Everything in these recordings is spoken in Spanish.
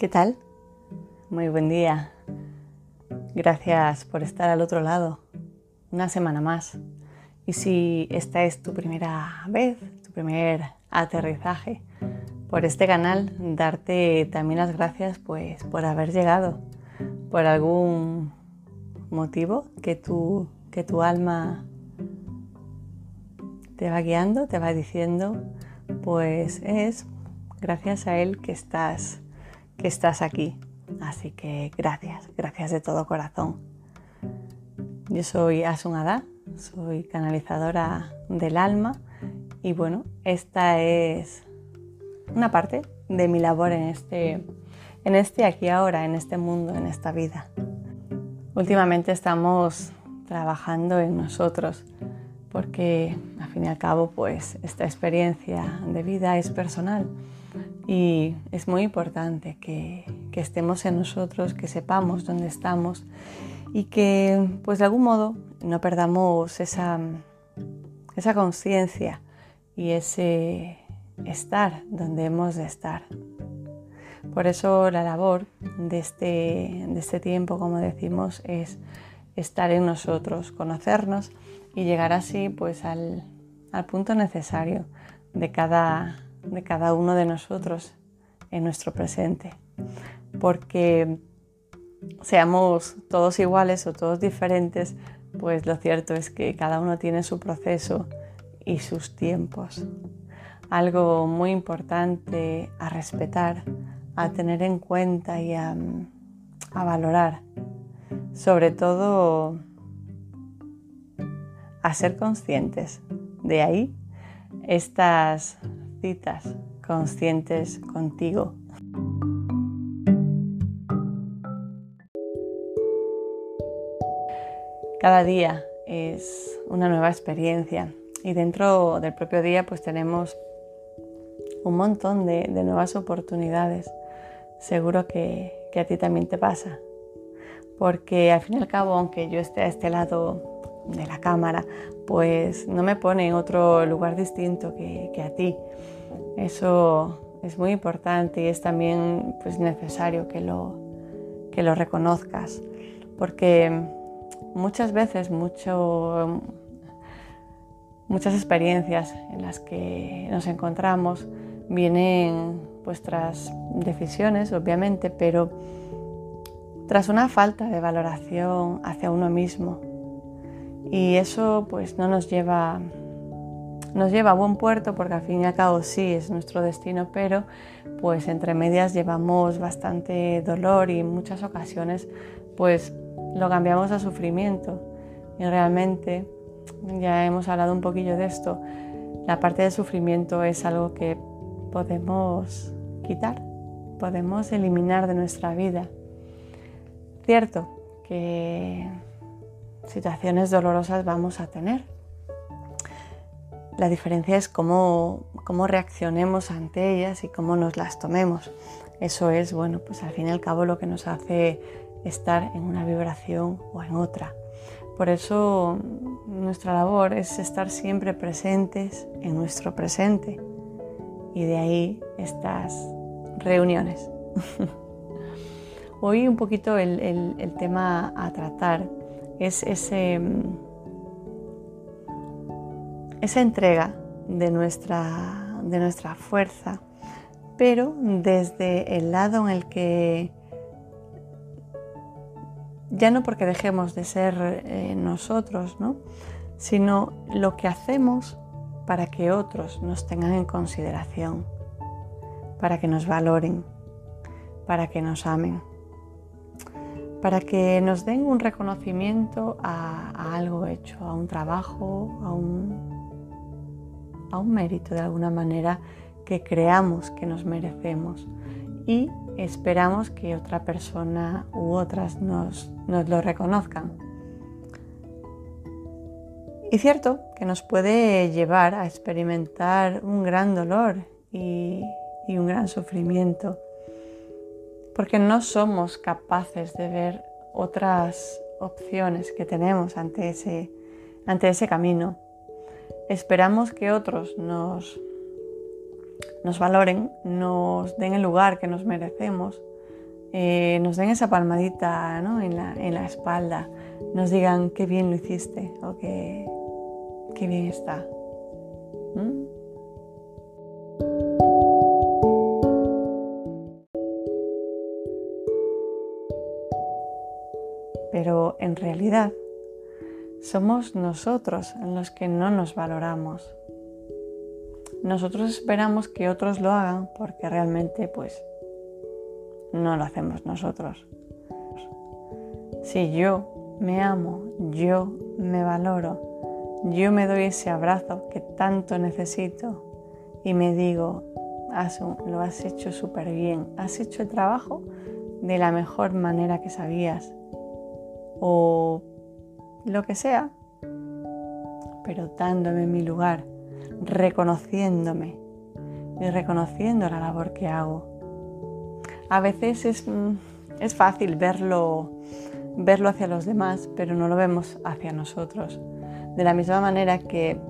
¿Qué tal? Muy buen día. Gracias por estar al otro lado. Una semana más. Y si esta es tu primera vez, tu primer aterrizaje por este canal, darte también las gracias pues por haber llegado, por algún motivo que tu, que tu alma te va guiando, te va diciendo, pues es gracias a él que estás, que estás aquí. Así que gracias, gracias de todo corazón. Yo soy Asun Ada, soy canalizadora del alma y bueno, esta es una parte de mi labor en este, en este aquí ahora, en este mundo, en esta vida. Últimamente estamos trabajando en nosotros porque al fin y al cabo pues esta experiencia de vida es personal y es muy importante que, estemos en nosotros, que sepamos dónde estamos y que pues de algún modo no perdamos esa, esa conciencia y ese estar donde hemos de estar. Por eso la labor de este, de este tiempo, como decimos, es estar en nosotros, conocernos y llegar así pues al, al punto necesario de cada, de cada uno de nosotros en nuestro presente. Porque seamos todos iguales o todos diferentes, pues lo cierto es que cada uno tiene su proceso y sus tiempos. Algo muy importante a respetar, a tener en cuenta y a, valorar. Sobre todo a ser conscientes. De ahí estas conscientes contigo. Cada día es una nueva experiencia y dentro del propio día pues tenemos un montón de, nuevas oportunidades. Seguro que, que a ti también te pasa. Porque al fin y al cabo, aunque yo esté a este lado de la cámara, pues no me pone en otro lugar distinto que, que a ti. Eso es muy importante y es también pues, necesario que lo, que lo reconozcas, porque muchas veces mucho, muchas experiencias en las que nos encontramos vienen pues tras decisiones, obviamente, pero tras una falta de valoración hacia uno mismo. Y eso pues no nos lleva nos lleva a buen puerto porque al fin y al cabo sí es nuestro destino, pero pues entre medias llevamos bastante dolor y en muchas ocasiones pues lo cambiamos a sufrimiento. Y realmente, ya hemos hablado un poquillo de esto, la parte del sufrimiento es algo que podemos quitar, podemos eliminar de nuestra vida. Cierto que situaciones dolorosas vamos a tener, la diferencia es cómo, cómo reaccionemos ante ellas y cómo nos las tomemos. Eso es, bueno, pues al fin y al cabo lo que nos hace estar en una vibración o en otra. Por eso nuestra labor es estar siempre presentes en nuestro presente y de ahí estas reuniones. Hoy un poquito el, el tema a tratar es ese esa entrega de nuestra, de nuestra fuerza, pero desde el lado en el que ya no porque dejemos de ser eh, nosotros, ¿no? sino lo que hacemos para que otros nos tengan en consideración, para que nos valoren, para que nos amen, para que nos den un reconocimiento a, algo hecho, a un trabajo, a un, a un mérito de alguna manera que creamos que nos merecemos y esperamos que otra persona u otras nos, lo reconozcan. Y cierto que nos puede llevar a experimentar un gran dolor y un gran sufrimiento, porque no somos capaces de ver otras opciones que tenemos ante ese, ante ese camino. Esperamos que otros nos, nos valoren, nos den el lugar que nos merecemos eh, nos den esa palmadita en, la, espalda, nos digan qué bien lo hiciste o qué, qué bien está. Pero en realidad somos nosotros los que no nos valoramos. Nosotros esperamos que otros lo hagan porque realmente pues no lo hacemos nosotros. Si yo me amo, yo me valoro, yo me doy ese abrazo que tanto necesito y me digo, lo has hecho súper bien, has hecho el trabajo de la mejor manera que sabías o lo que sea, pero dándome mi lugar, reconociéndome y reconociendo la labor que hago. A veces es, mm, es fácil verlo, verlo hacia los demás, pero no lo vemos hacia nosotros. De la misma manera que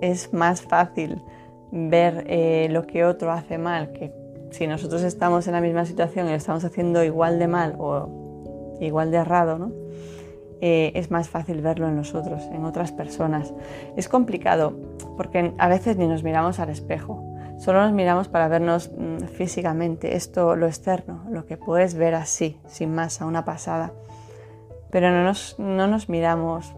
es más fácil ver eh, lo que otro hace mal, que si nosotros estamos en la misma situación y lo estamos haciendo igual de mal o igual de errado, ¿no? Eh, es más fácil verlo en nosotros, en otras personas. Es complicado porque a veces ni nos miramos al espejo, solo nos miramos para vernos mm, físicamente, esto lo externo, lo que puedes ver así, sin más, a una pasada. Pero no nos, no nos miramos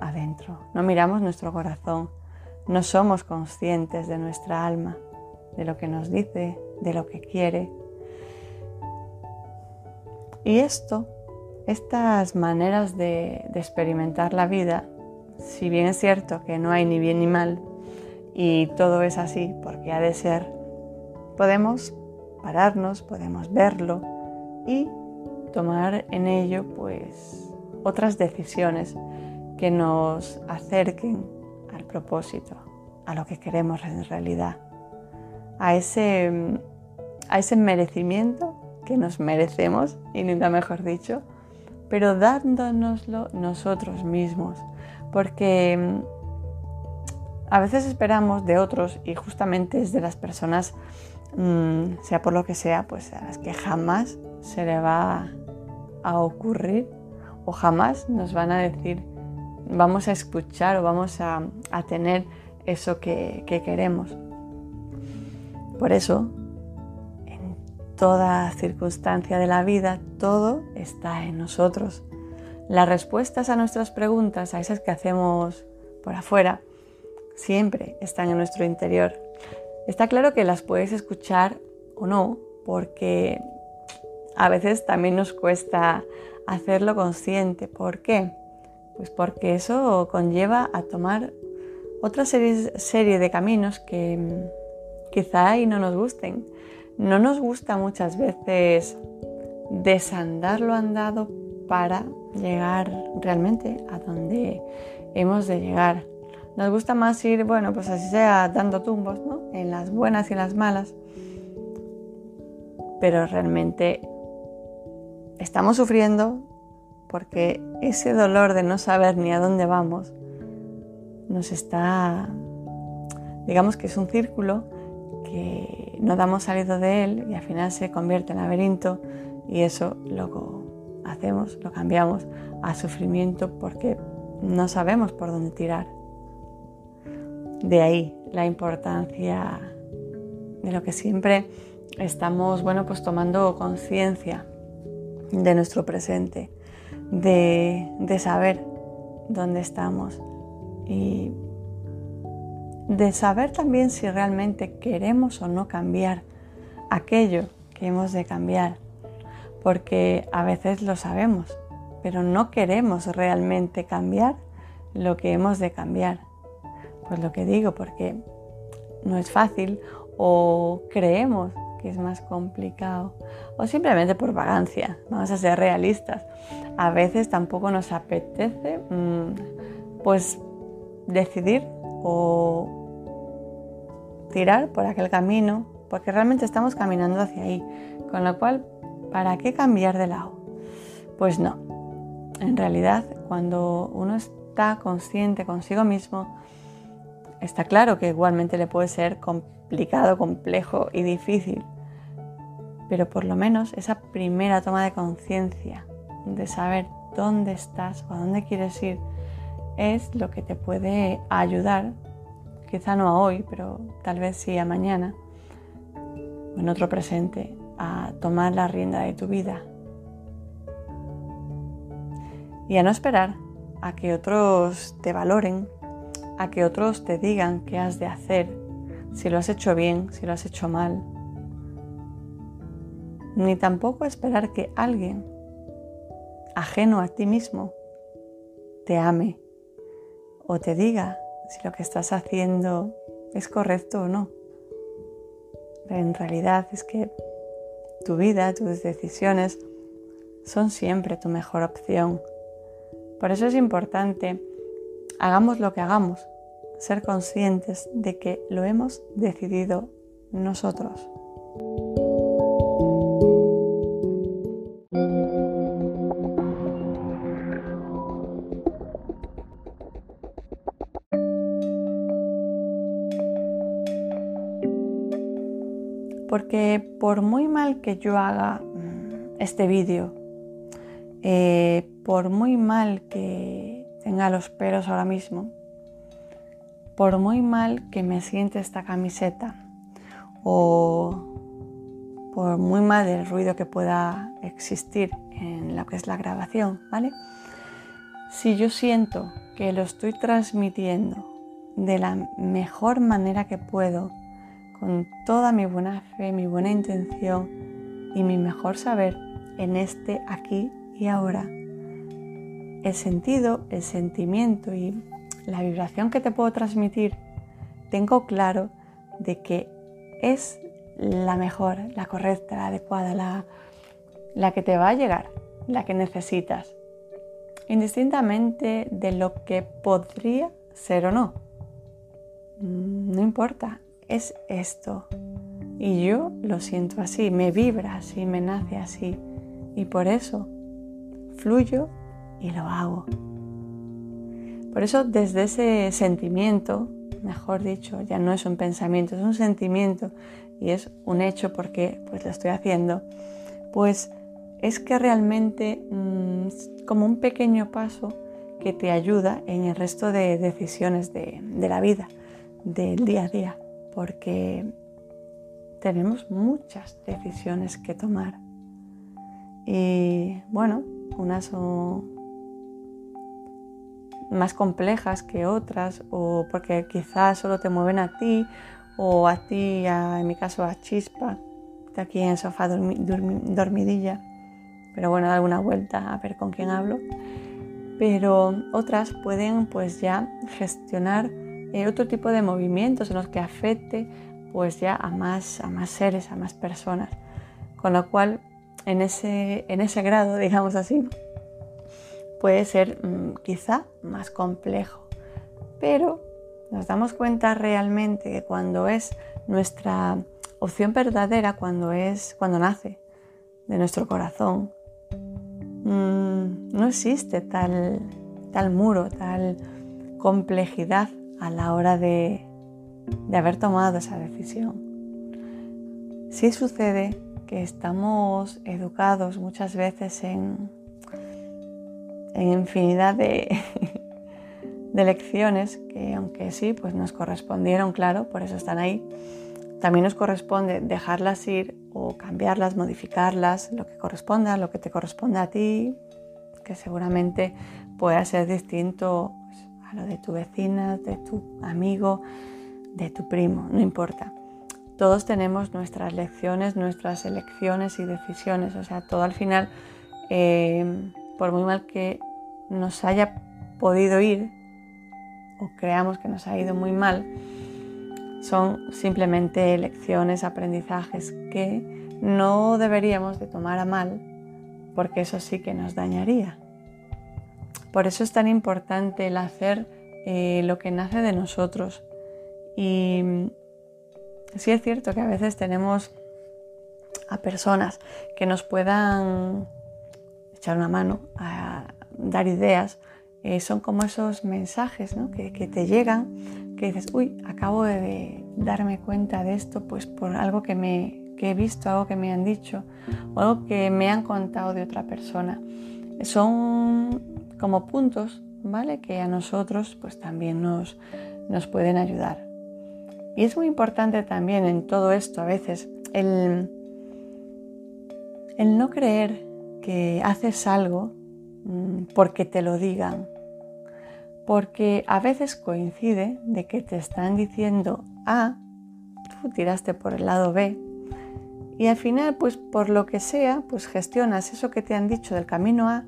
adentro, no miramos nuestro corazón, no somos conscientes de nuestra alma, de lo que nos dice, de lo que quiere. Y esto estas maneras de, experimentar la vida, si bien es cierto que no hay ni bien ni mal y todo es así porque ha de ser, podemos pararnos, podemos verlo y tomar en ello pues otras decisiones que nos acerquen al propósito, a lo que queremos en realidad, a ese, a ese merecimiento que nos merecemos, y nunca mejor dicho, pero dándonoslo nosotros mismos, porque mm, a veces esperamos de otros y justamente es de las personas, mm, sea por lo que sea, pues a las que jamás se le va a ocurrir o jamás nos van a decir, vamos a escuchar o vamos a, tener eso que queremos. Por eso toda circunstancia de la vida, todo está en nosotros. Las respuestas a nuestras preguntas, a esas que hacemos por afuera, siempre están en nuestro interior. Está claro que las puedes escuchar o no, porque a veces también nos cuesta hacerlo consciente. ¿Por qué? Pues porque eso conlleva a tomar otra serie, de caminos que mm, quizá ahí no nos gusten no nos gusta muchas veces desandar lo andado para llegar realmente a donde hemos de llegar. Nos gusta más ir, bueno, pues así sea, dando tumbos, ¿no? En las buenas y en las malas. Pero realmente estamos sufriendo porque ese dolor de no saber ni a dónde vamos nos está, digamos que es un círculo que no damos salido de él y al final se convierte en laberinto y eso lo hacemos, lo cambiamos a sufrimiento porque no sabemos por dónde tirar. De ahí la importancia de lo que siempre estamos, bueno, pues tomando conciencia de nuestro presente, de, de saber dónde estamos y de saber también si realmente queremos o no cambiar aquello que hemos de cambiar, porque a veces lo sabemos, pero no queremos realmente cambiar lo que hemos de cambiar. Pues lo que digo, porque no es fácil o creemos que es más complicado o simplemente por vagancia, vamos a ser realistas. A veces tampoco nos apetece mm, pues decidir o tirar por aquel camino, porque realmente estamos caminando hacia ahí. Con lo cual, ¿para qué cambiar de lado? Pues no. En realidad, cuando uno está consciente consigo mismo, está claro que igualmente le puede ser complicado, complejo y difícil. pero por lo menos esa primera toma de conciencia de saber dónde estás o a dónde quieres ir es lo que te puede ayudar, quizá no a hoy, pero tal vez sí a mañana, o en otro presente, a tomar la rienda de tu vida. Y a no esperar a que otros te valoren, a que otros te digan qué has de hacer, si lo has hecho bien, si lo has hecho mal. Ni tampoco esperar que alguien ajeno a ti mismo te ame o te diga si lo que estás haciendo es correcto o no. en realidad es que tu vida, tus decisiones son siempre tu mejor opción. Por eso es importante, hagamos lo que hagamos, ser conscientes de que lo hemos decidido nosotros. Porque por muy mal que yo haga mm, este vídeo, eh, por muy mal que tenga los pelos ahora mismo, por muy mal que me siente esta camiseta o por muy mal el ruido que pueda existir en lo que es la grabación, ¿vale? Si yo siento que lo estoy transmitiendo de la mejor manera que puedo, con toda mi buena fe, mi buena intención y mi mejor saber en este aquí y ahora. El sentido, el sentimiento y la vibración que te puedo transmitir, tengo claro de que es la mejor, la correcta, la adecuada, la, la que te va a llegar, la que necesitas, indistintamente de lo que podría ser o no. Mm, no importa, es esto. Y yo lo siento así, me vibra así, me nace así. Y por eso fluyo y lo hago. Por eso desde ese sentimiento, mejor dicho, ya no es un pensamiento, es un sentimiento y es un hecho porque pues lo estoy haciendo, pues es que realmente mm, como un pequeño paso que te ayuda en el resto de decisiones de la vida, del día a día porque tenemos muchas decisiones que tomar. Y bueno, unas son más complejas que otras o porque quizás solo te mueven a ti o a ti, en mi caso a Chispa, está aquí en el sofá dormidilla, pero bueno, da alguna vuelta a ver con quién hablo. Pero otras pueden pues ya gestionar eh, otro tipo de movimientos en los que afecte pues ya a más, a más seres, a más personas. Con lo cual, en ese, en ese grado, digamos así, puede ser mm, quizá más complejo. Pero nos damos cuenta realmente que cuando es nuestra opción verdadera, cuando es, cuando nace de nuestro corazón, mm, no existe tal, tal muro, tal complejidad a la hora de, haber tomado esa decisión. Sí sucede que estamos educados muchas veces en, en infinidad de, de, lecciones que aunque sí, pues nos correspondieron, claro, por eso están ahí, también nos corresponde dejarlas ir o cambiarlas, modificarlas, lo que corresponda, lo que te corresponde a ti, que seguramente pueda ser distinto de tu vecina, de tu amigo, de tu primo, no importa. Todos tenemos nuestras lecciones, nuestras elecciones y decisiones, o sea, todo al final, eh, por muy mal que nos haya podido ir o creamos que nos ha ido muy mal, son simplemente lecciones, aprendizajes que no deberíamos de tomar a mal porque eso sí que nos dañaría. Por eso es tan importante el hacer eh, lo que nace de nosotros. Y mm, sí es cierto que a veces tenemos a personas que nos puedan echar una mano, a dar ideas. Eh, son como esos mensajes que, que, te llegan, que dices, uy, acabo de darme cuenta de esto, pues por algo que me que he visto, algo que me han dicho algo que me han contado de otra persona. Son como puntos, ¿vale? Que a nosotros pues también nos, nos pueden ayudar. Y es muy importante también en todo esto a veces el, el no creer que haces algo mm, porque te lo digan. Porque a veces coincide de que te están diciendo A, tú tiraste por el lado B y al final, pues por lo que sea, pues gestionas eso que te han dicho del camino A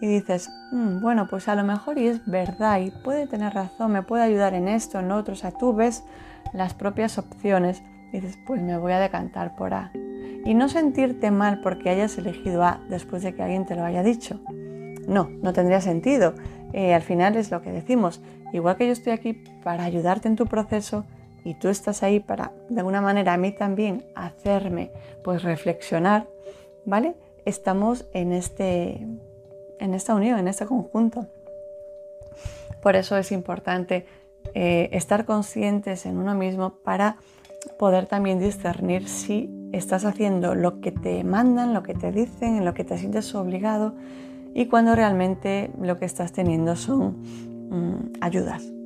y dices, mm, bueno, pues a lo mejor y es verdad y puede tener razón, me puede ayudar en esto, en otro. O sea, tú ves las propias opciones y dices, pues me voy a decantar por A. Y no sentirte mal porque hayas elegido A después de que alguien te lo haya dicho. No, no tendría sentido. Eh, al final es lo que decimos. Igual que yo estoy aquí para ayudarte en tu proceso, y tú estás ahí para, de alguna manera, a mí también hacerme, pues reflexionar, ¿vale? Estamos en, este, en esta unión, en este conjunto. Por eso es importante eh, estar conscientes en uno mismo para poder también discernir si estás haciendo lo que te mandan, lo que te dicen, en lo que te sientes obligado y cuando realmente lo que estás teniendo son mm, ayudas.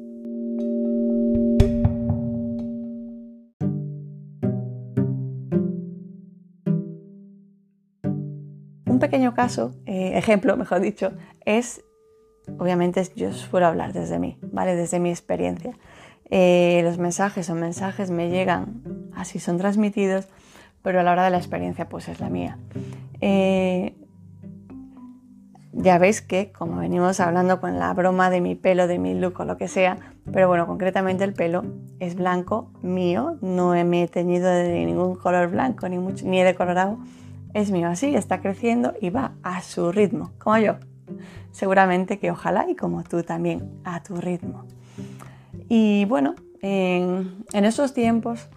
Pequeño caso, eh, ejemplo, mejor dicho, es, obviamente yo suelo hablar desde mí, ¿vale? Desde mi experiencia. Eh, los mensajes son mensajes, me llegan, así son transmitidos, pero a la hora de la experiencia pues es la mía. Eh, ya veis que, como venimos hablando con la broma de mi pelo, de mi look o lo que sea, pero bueno, concretamente el pelo es blanco mío, no me he teñido de ningún color blanco ni, mucho, ni he decolorado es mío así, está creciendo y va a su ritmo, como yo. Seguramente que ojalá y como tú también, a tu ritmo. Y bueno, en, estos tiempos,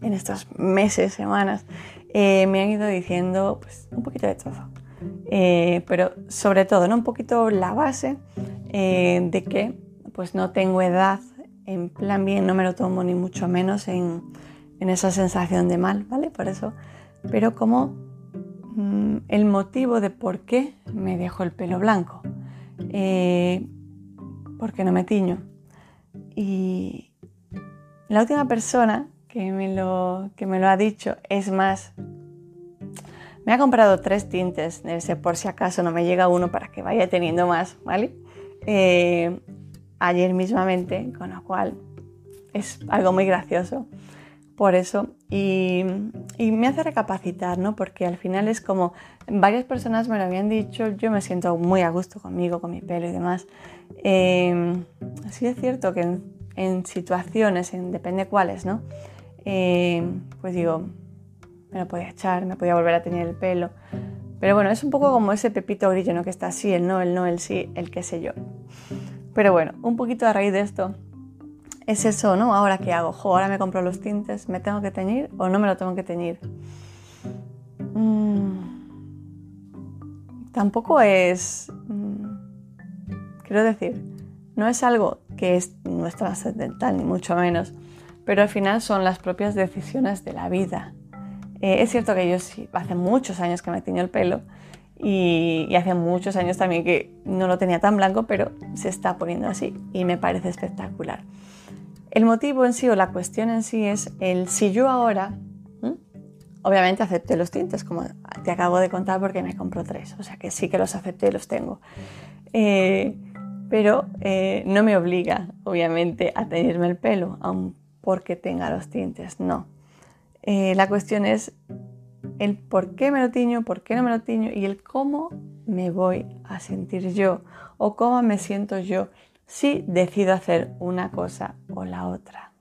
en estos meses, semanas, eh, me han ido diciendo pues, un poquito de todo. Eh, pero sobre todo, ¿no? un poquito la base eh, de que pues no tengo edad, en plan bien, no me lo tomo ni mucho menos en, en esa sensación de mal, ¿vale? Por eso, pero como Mm, el motivo de por qué me dejo el pelo blanco, eh, por qué no me tiño. Y la última persona que me, lo, que me lo ha dicho es más, me ha comprado tres tintes, por si acaso no me llega uno para que vaya teniendo más, ¿vale? Eh, ayer mismamente, con lo cual es algo muy gracioso por eso y, me hace recapacitar, ¿no? Porque al final es como varias personas me lo habían dicho, yo me siento muy a gusto conmigo, con mi pelo y demás. Eh, sí es cierto que en, situaciones, en, depende cuáles, ¿no? Em, pues digo, me lo podía echar, me podía volver a tener el pelo. Pero bueno, es un poco como ese pepito grillo, ¿no? Que está así, el no, el no, el sí, el qué sé yo. Pero bueno, un poquito a raíz de esto, es eso, ¿no? Ahora qué hago, ahora me compro los tintes, ¿me tengo que teñir o no me lo tengo que teñir? Mm, tampoco es, mm, quiero decir, no es algo que es, no es trascendental ni mucho menos, pero al final son las propias decisiones de la vida. Eh, es cierto que yo sí, hace muchos años que me tiño el pelo y, y, hace muchos años también que no lo tenía tan blanco, pero se está poniendo así y me parece espectacular. El motivo en sí o la cuestión en sí es el si yo ahora, obviamente acepté los tintes, como te acabo de contar porque me compro tres, o sea que sí que los acepté y los tengo. Eh, pero eh, no me obliga, obviamente, a tenerme el pelo, aun porque tenga los tintes, no. Eh, la cuestión es el por qué me lo tiño, por qué no me lo tiño y el cómo me voy a sentir yo o cómo me siento yo si decido hacer una cosa o la otra.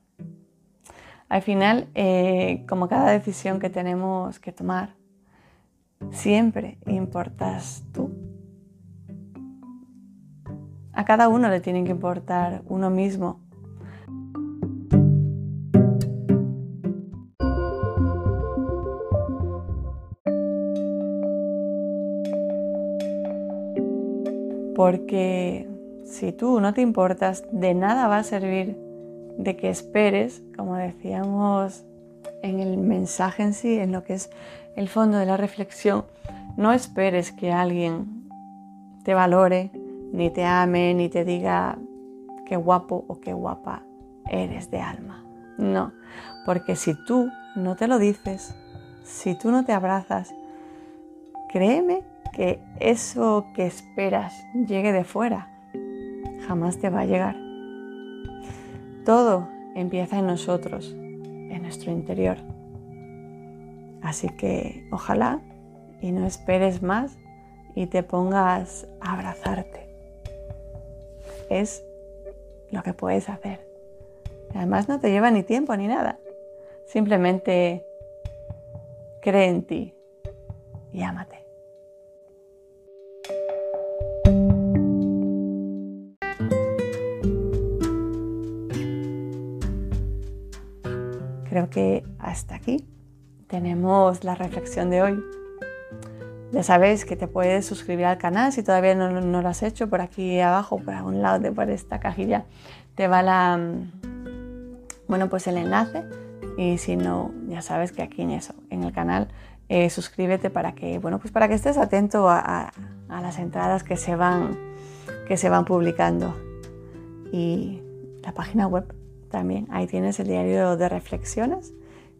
Al final, eh, como cada decisión que tenemos que tomar, siempre importas tú. A cada uno le tiene que importar uno mismo. Porque si tú no te importas, de nada va a servir de que esperes, como decíamos en el mensaje en sí, en lo que es el fondo de la reflexión, no esperes que alguien te valore, ni te ame, ni te diga qué guapo o qué guapa eres de alma. No, porque si tú no te lo dices, si tú no te abrazas, créeme que eso que esperas llegue de fuera, jamás te va a llegar. Todo empieza en nosotros, en nuestro interior. Así que ojalá y no esperes más y te pongas a abrazarte. Es lo que puedes hacer. Además no te lleva ni tiempo ni nada. Simplemente cree en ti y ámate. Creo que hasta aquí tenemos la reflexión de hoy. Ya sabes que te puedes suscribir al canal si todavía no, lo has hecho. Por aquí abajo, por algún lado de por esta cajilla, te va la, bueno, pues el enlace. Y si no, ya sabes que aquí en eso, en el canal, eh, suscríbete para que, bueno, pues para que estés atento a, a, las entradas que se van, que se van publicando. Y la página web también. Ahí tienes el diario de reflexiones,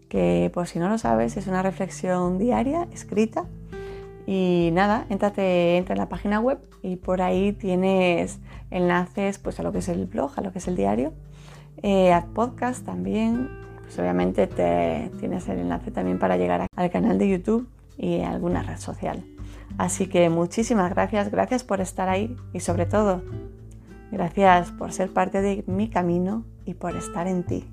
que por si no lo sabes, es una reflexión diaria, escrita. Y nada, entra en la página web y por ahí tienes enlaces pues, a lo que es el blog, a lo que es el diario, eh, a podcast también. Pues obviamente te, tienes el enlace también para llegar al canal de YouTube y a alguna red social. Así que muchísimas gracias, gracias por estar ahí y sobre todo, gracias por ser parte de mi camino y por estar en ti.